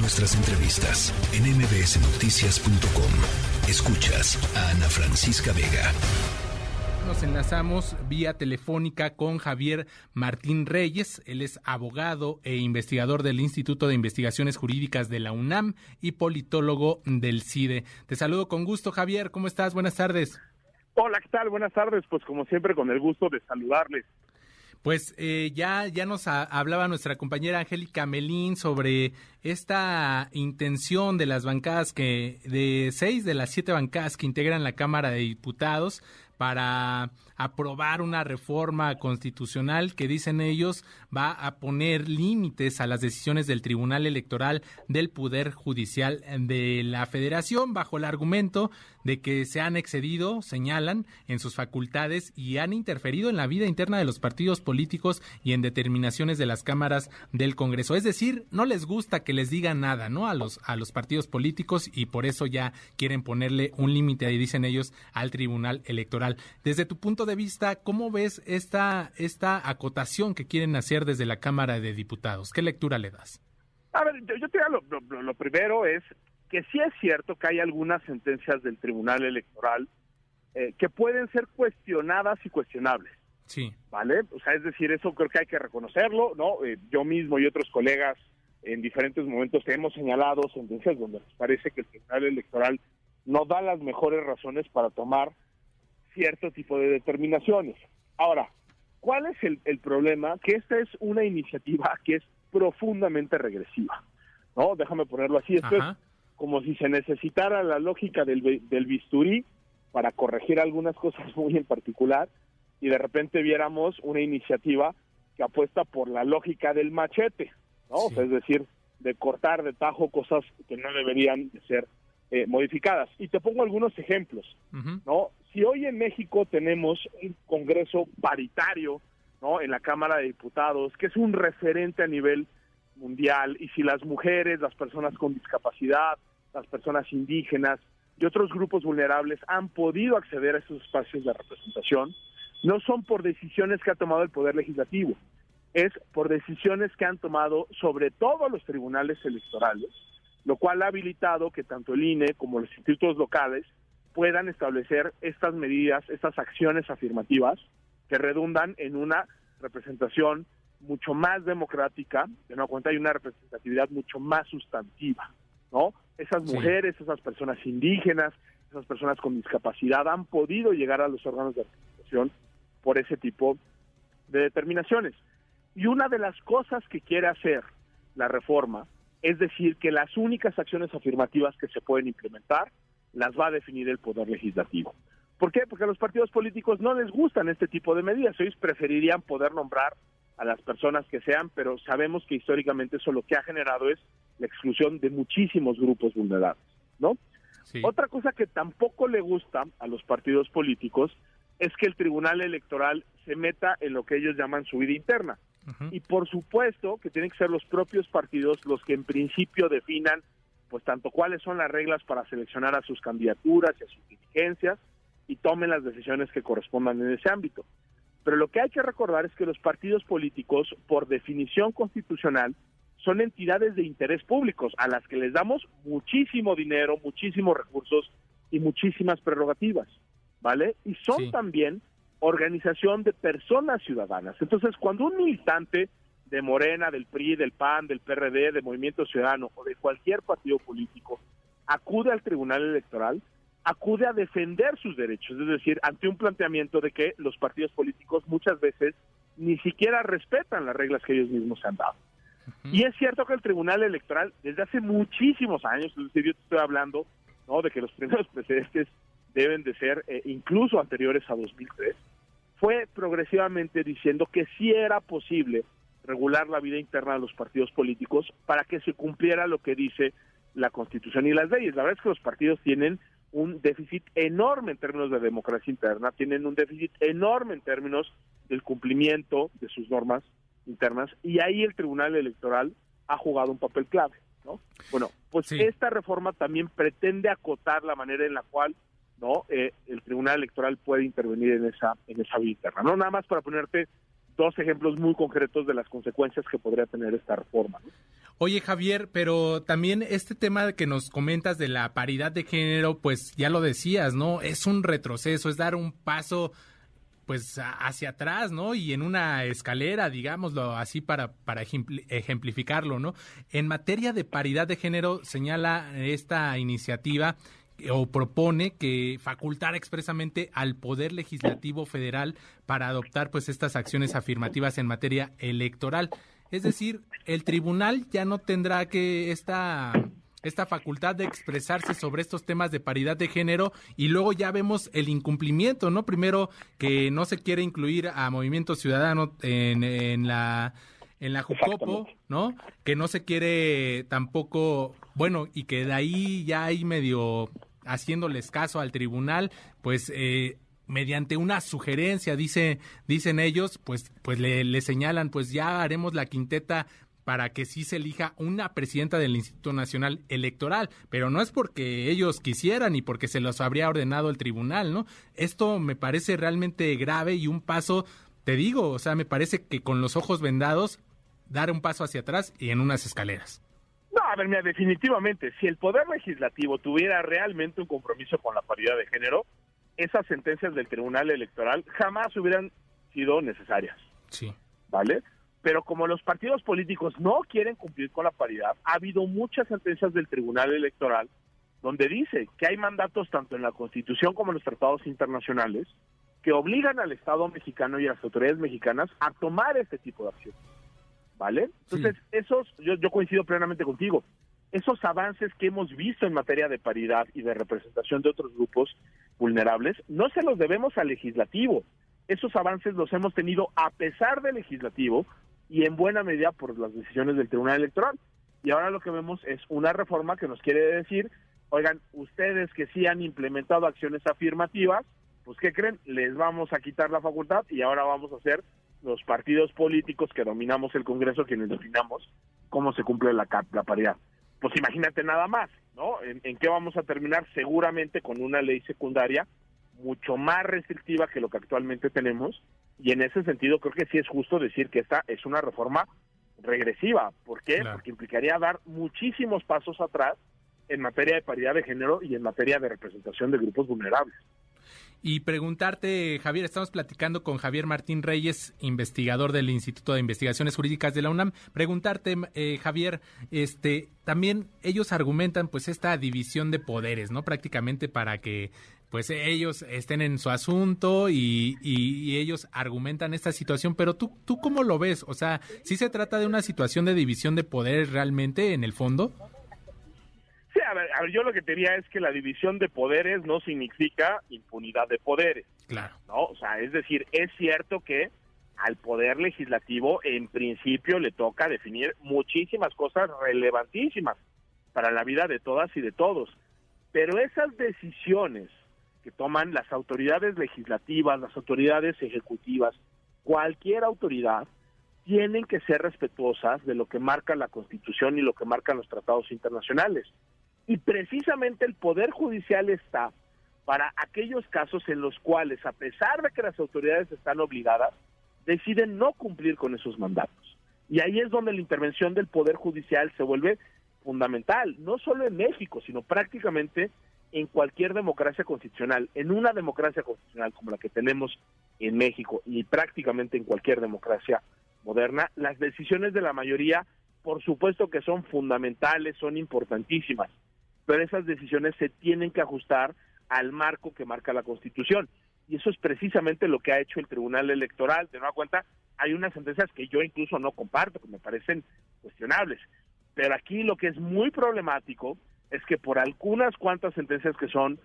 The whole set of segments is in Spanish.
Nuestras entrevistas en mbsnoticias.com. Escuchas a Ana Francisca Vega. Nos enlazamos vía telefónica con Javier Martín Reyes. Él es abogado e investigador del Instituto de Investigaciones Jurídicas de la UNAM y politólogo del CIDE. Te saludo con gusto, Javier. ¿Cómo estás? Buenas tardes. Hola, ¿qué tal? Buenas tardes. Pues como siempre, con el gusto de saludarles. Pues eh, ya, ya nos hablaba nuestra compañera Angélica Melín sobre esta intención de las bancadas que, de seis de las siete bancadas que integran la Cámara de Diputados para aprobar una reforma constitucional que dicen ellos va a poner límites a las decisiones del Tribunal Electoral del Poder Judicial de la Federación bajo el argumento de que se han excedido, señalan, en sus facultades y han interferido en la vida interna de los partidos políticos y en determinaciones de las cámaras del Congreso. Es decir, no les gusta que les digan nada, ¿no? A los, a los partidos políticos y por eso ya quieren ponerle un límite, dicen ellos, al Tribunal Electoral. Desde tu punto de vista, ¿cómo ves esta, esta acotación que quieren hacer desde la Cámara de Diputados? ¿Qué lectura le das? A ver, yo, te digo, lo, primero es que sí es cierto que hay algunas sentencias del Tribunal Electoral eh, que pueden ser cuestionadas y cuestionables. Sí. ¿Vale? O sea, es decir, eso creo que hay que reconocerlo, ¿no? Eh, yo mismo y otros colegas en diferentes momentos hemos señalado sentencias donde nos parece que el Tribunal Electoral no da las mejores razones para tomar cierto tipo de determinaciones. Ahora, ¿cuál es el, problema? Que esta es una iniciativa que es profundamente regresiva. ¿no? Déjame ponerlo así. Esto es como si se necesitara la lógica del, del bisturí para corregir algunas cosas muy en particular y de repente viéramos una iniciativa que apuesta por la lógica del machete, ¿no? es decir, de cortar de tajo cosas que no deberían ser eh, modificadas. Y te pongo algunos ejemplos, ¿no? Si hoy en México tenemos un Congreso paritario, ¿no? En la Cámara de Diputados, que es un referente a nivel mundial, y si las mujeres, las personas con discapacidad, las personas indígenas y otros grupos vulnerables han podido acceder a esos espacios de representación, no son por decisiones que ha tomado el Poder Legislativo, es por decisiones que han tomado sobre todo los tribunales electorales, lo cual ha habilitado que tanto el INE como los institutos locales puedan establecer estas medidas, estas acciones afirmativas que redundan en una representación mucho más democrática, de no cuenta hay una representatividad mucho más sustantiva, ¿no? Esas mujeres, esas personas indígenas, esas personas con discapacidad han podido llegar a los órganos de representación por ese tipo de determinaciones. Y una de las cosas que quiere hacer la reforma es decir, que las únicas acciones afirmativas que se pueden implementar las va a definir el Poder Legislativo. ¿Por qué? Porque a los partidos políticos no les gustan este tipo de medidas. Ellos preferirían poder nombrar a las personas que sean, pero sabemos que históricamente eso lo que ha generado es la exclusión de muchísimos grupos vulnerables, ¿no? Otra cosa que tampoco le gusta a los partidos políticos es que el Tribunal Electoral se meta en lo que ellos llaman su vida interna. Y por supuesto que tienen que ser los propios partidos los que en principio definan pues tanto cuáles son las reglas para seleccionar a sus candidaturas y a sus dirigencias y tomen las decisiones que correspondan en ese ámbito. Pero lo que hay que recordar es que los partidos políticos, por definición constitucional, son entidades de interés públicos a las que les damos muchísimo dinero, muchísimos recursos y muchísimas prerrogativas, ¿vale? Y son también organización de personas ciudadanas. Entonces, cuando un militante de Morena, del PRI, del PAN, del PRD, de Movimiento Ciudadano o de cualquier partido político acude al Tribunal Electoral, acude a defender sus derechos, es decir, ante un planteamiento de que los partidos políticos muchas veces ni siquiera respetan las reglas que ellos mismos se han dado. Y es cierto que el Tribunal Electoral, desde hace muchísimos años, es decir, yo te estoy hablando ¿no? de que los primeros precedentes deben de ser eh, incluso anteriores a 2003, fue progresivamente diciendo que sí era posible regular la vida interna de los partidos políticos para que se cumpliera lo que dice la Constitución y las leyes. La verdad es que los partidos tienen un déficit enorme en términos de democracia interna, tienen un déficit enorme en términos del cumplimiento de sus normas internas y ahí el Tribunal Electoral ha jugado un papel clave, ¿no? Bueno, pues esta reforma también pretende acotar la manera en la cual no eh, el Tribunal Electoral puede intervenir en esa en esa vía interna no nada más para ponerte dos ejemplos muy concretos de las consecuencias que podría tener esta reforma Oye Javier, pero también este tema que nos comentas de la paridad de género, pues ya lo decías, ¿no? Es un retroceso, es dar un paso pues hacia atrás, ¿no? Y en una escalera, digámoslo así para, para ejemplificarlo, ¿no? En materia de paridad de género, señala esta iniciativa o propone que facultar expresamente al Poder Legislativo Federal para adoptar pues estas acciones afirmativas en materia electoral. Es decir, el tribunal ya no tendrá que esta esta facultad de expresarse sobre estos temas de paridad de género y luego ya vemos el incumplimiento, ¿no? Primero que no se quiere incluir a Movimiento Ciudadano en, en la en la Jucopo, ¿no? Que no se quiere tampoco, bueno, y que de ahí ya hay medio haciéndoles caso al tribunal, pues eh, mediante una sugerencia, dice, dicen ellos, pues, pues le, señalan, pues ya haremos la quinteta para que sí se elija una presidenta del Instituto Nacional Electoral, pero no es porque ellos quisieran y porque se los habría ordenado el tribunal, ¿no? Esto me parece realmente grave y un paso, te digo, o sea, me parece que con los ojos vendados, dar un paso hacia atrás y en unas escaleras. A ver, mira, definitivamente, si el Poder Legislativo tuviera realmente un compromiso con la paridad de género, esas sentencias del Tribunal Electoral jamás hubieran sido necesarias. Sí. ¿Vale? Pero como los partidos políticos no quieren cumplir con la paridad, ha habido muchas sentencias del Tribunal Electoral donde dice que hay mandatos tanto en la Constitución como en los tratados internacionales que obligan al Estado mexicano y a las autoridades mexicanas a tomar este tipo de acciones. ¿Vale? Entonces, esos, yo, yo coincido plenamente contigo esos avances que hemos visto en materia de paridad y de representación de otros grupos vulnerables, no se los debemos al legislativo. Esos avances los hemos tenido a pesar del legislativo y en buena medida por las decisiones del Tribunal Electoral. Y ahora lo que vemos es una reforma que nos quiere decir, oigan, ustedes que sí han implementado acciones afirmativas, pues ¿qué creen? Les vamos a quitar la facultad y ahora vamos a ser los partidos políticos que dominamos el Congreso quienes definamos cómo se cumple la, la paridad pues imagínate nada más, ¿no? ¿En, qué vamos a terminar? Seguramente con una ley secundaria mucho más restrictiva que lo que actualmente tenemos y en ese sentido creo que sí es justo decir que esta es una reforma regresiva. ¿Por qué? Porque implicaría dar muchísimos pasos atrás en materia de paridad de género y en materia de representación de grupos vulnerables. Y preguntarte, Javier, estamos platicando con Javier Martín Reyes, investigador del Instituto de Investigaciones Jurídicas de la UNAM. Preguntarte, eh, Javier, este, también ellos argumentan pues esta división de poderes, ¿no? Prácticamente para que pues ellos estén en su asunto y, y, ellos argumentan esta situación, pero tú, tú cómo lo ves? O sea, ¿sí se trata de una situación de división de poderes realmente en el fondo? A ver, yo lo que te diría es que la división de poderes no significa impunidad de poderes. Claro. ¿No? O sea, es decir, es cierto que al poder legislativo en principio le toca definir muchísimas cosas relevantísimas para la vida de todas y de todos. Pero esas decisiones que toman las autoridades legislativas, las autoridades ejecutivas, cualquier autoridad, tienen que ser respetuosas de lo que marca la Constitución y lo que marcan los tratados internacionales. Y precisamente el Poder Judicial está para aquellos casos en los cuales, a pesar de que las autoridades están obligadas, deciden no cumplir con esos mandatos. Y ahí es donde la intervención del Poder Judicial se vuelve fundamental, no solo en México, sino prácticamente en cualquier democracia constitucional. En una democracia constitucional como la que tenemos en México y prácticamente en cualquier democracia moderna, las decisiones de la mayoría, por supuesto que son fundamentales, son importantísimas, pero esas decisiones se tienen que ajustar al marco que marca la Constitución. Y eso es precisamente lo que ha hecho el Tribunal Electoral. De nueva cuenta, hay unas sentencias que yo incluso no comparto, que me parecen cuestionables. Pero aquí lo que es muy problemático es que por algunas cuantas sentencias que son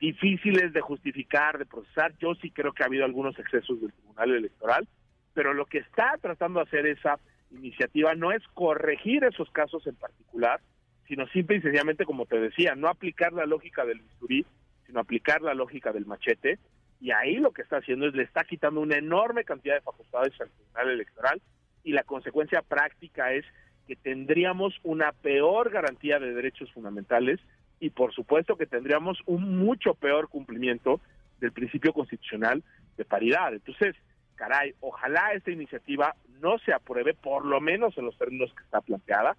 difíciles de justificar, de procesar, yo sí creo que ha habido algunos excesos del Tribunal Electoral, pero lo que está tratando de hacer esa iniciativa no es corregir esos casos en particular, sino simple y sencillamente, como te decía, no aplicar la lógica del bisturí, sino aplicar la lógica del machete. Y ahí lo que está haciendo es le está quitando una enorme cantidad de facultades al Tribunal Electoral y la consecuencia práctica es que tendríamos una peor garantía de derechos fundamentales y por supuesto que tendríamos un mucho peor cumplimiento del principio constitucional de paridad. Entonces, caray, ojalá esta iniciativa no se apruebe, por lo menos en los términos que está planteada,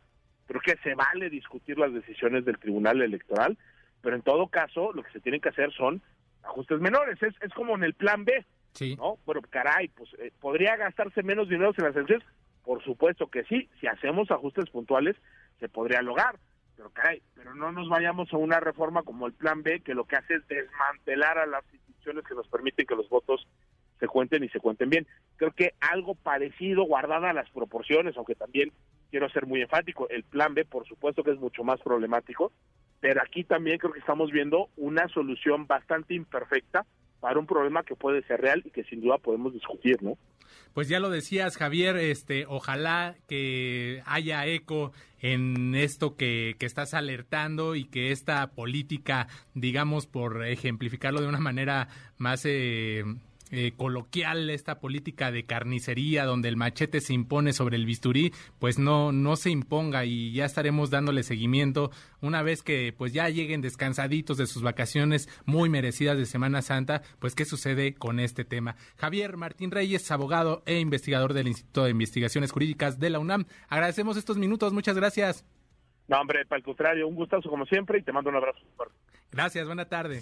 Creo que se vale discutir las decisiones del Tribunal Electoral, pero en todo caso lo que se tienen que hacer son ajustes menores. Es, es como en el plan B, Sí. ¿no? Bueno, caray, pues eh, podría gastarse menos dinero en las elecciones. Por supuesto que sí, si hacemos ajustes puntuales se podría lograr. Pero caray, pero no nos vayamos a una reforma como el plan B que lo que hace es desmantelar a las instituciones que nos permiten que los votos se cuenten y se cuenten bien. Creo que algo parecido, guardada las proporciones, aunque también quiero ser muy enfático, el plan B por supuesto que es mucho más problemático, pero aquí también creo que estamos viendo una solución bastante imperfecta para un problema que puede ser real y que sin duda podemos discutir, ¿no? Pues ya lo decías, Javier, este, ojalá que haya eco en esto que, que estás alertando y que esta política, digamos, por ejemplificarlo de una manera más eh, eh, coloquial, esta política de carnicería donde el machete se impone sobre el bisturí, pues no, no se imponga y ya estaremos dándole seguimiento una vez que pues ya lleguen descansaditos de sus vacaciones muy merecidas de Semana Santa, pues qué sucede con este tema. Javier Martín Reyes, abogado e investigador del Instituto de Investigaciones Jurídicas de la UNAM. Agradecemos estos minutos, muchas gracias. No, hombre, para el contrario, un gustazo como siempre y te mando un abrazo. Gracias, buena tarde.